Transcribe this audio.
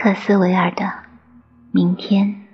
克斯维尔的明天。